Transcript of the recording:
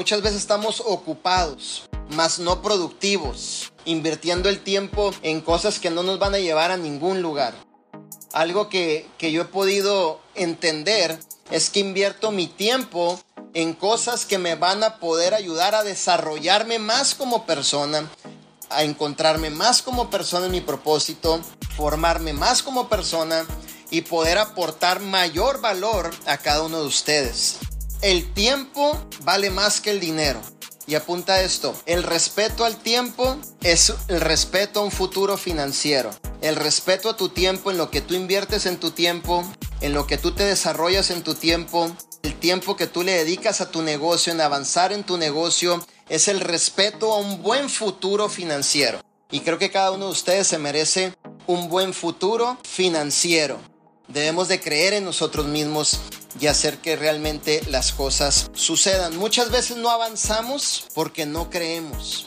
Muchas veces estamos ocupados, mas no productivos, invirtiendo el tiempo en cosas que no nos van a llevar a ningún lugar. Algo que, que yo he podido entender es que invierto mi tiempo en cosas que me van a poder ayudar a desarrollarme más como persona, a encontrarme más como persona en mi propósito, formarme más como persona y poder aportar mayor valor a cada uno de ustedes. El tiempo vale más que el dinero. Y apunta esto, el respeto al tiempo es el respeto a un futuro financiero. El respeto a tu tiempo, en lo que tú inviertes en tu tiempo, en lo que tú te desarrollas en tu tiempo, el tiempo que tú le dedicas a tu negocio, en avanzar en tu negocio, es el respeto a un buen futuro financiero. Y creo que cada uno de ustedes se merece un buen futuro financiero. Debemos de creer en nosotros mismos y hacer que realmente las cosas sucedan. Muchas veces no avanzamos porque no creemos.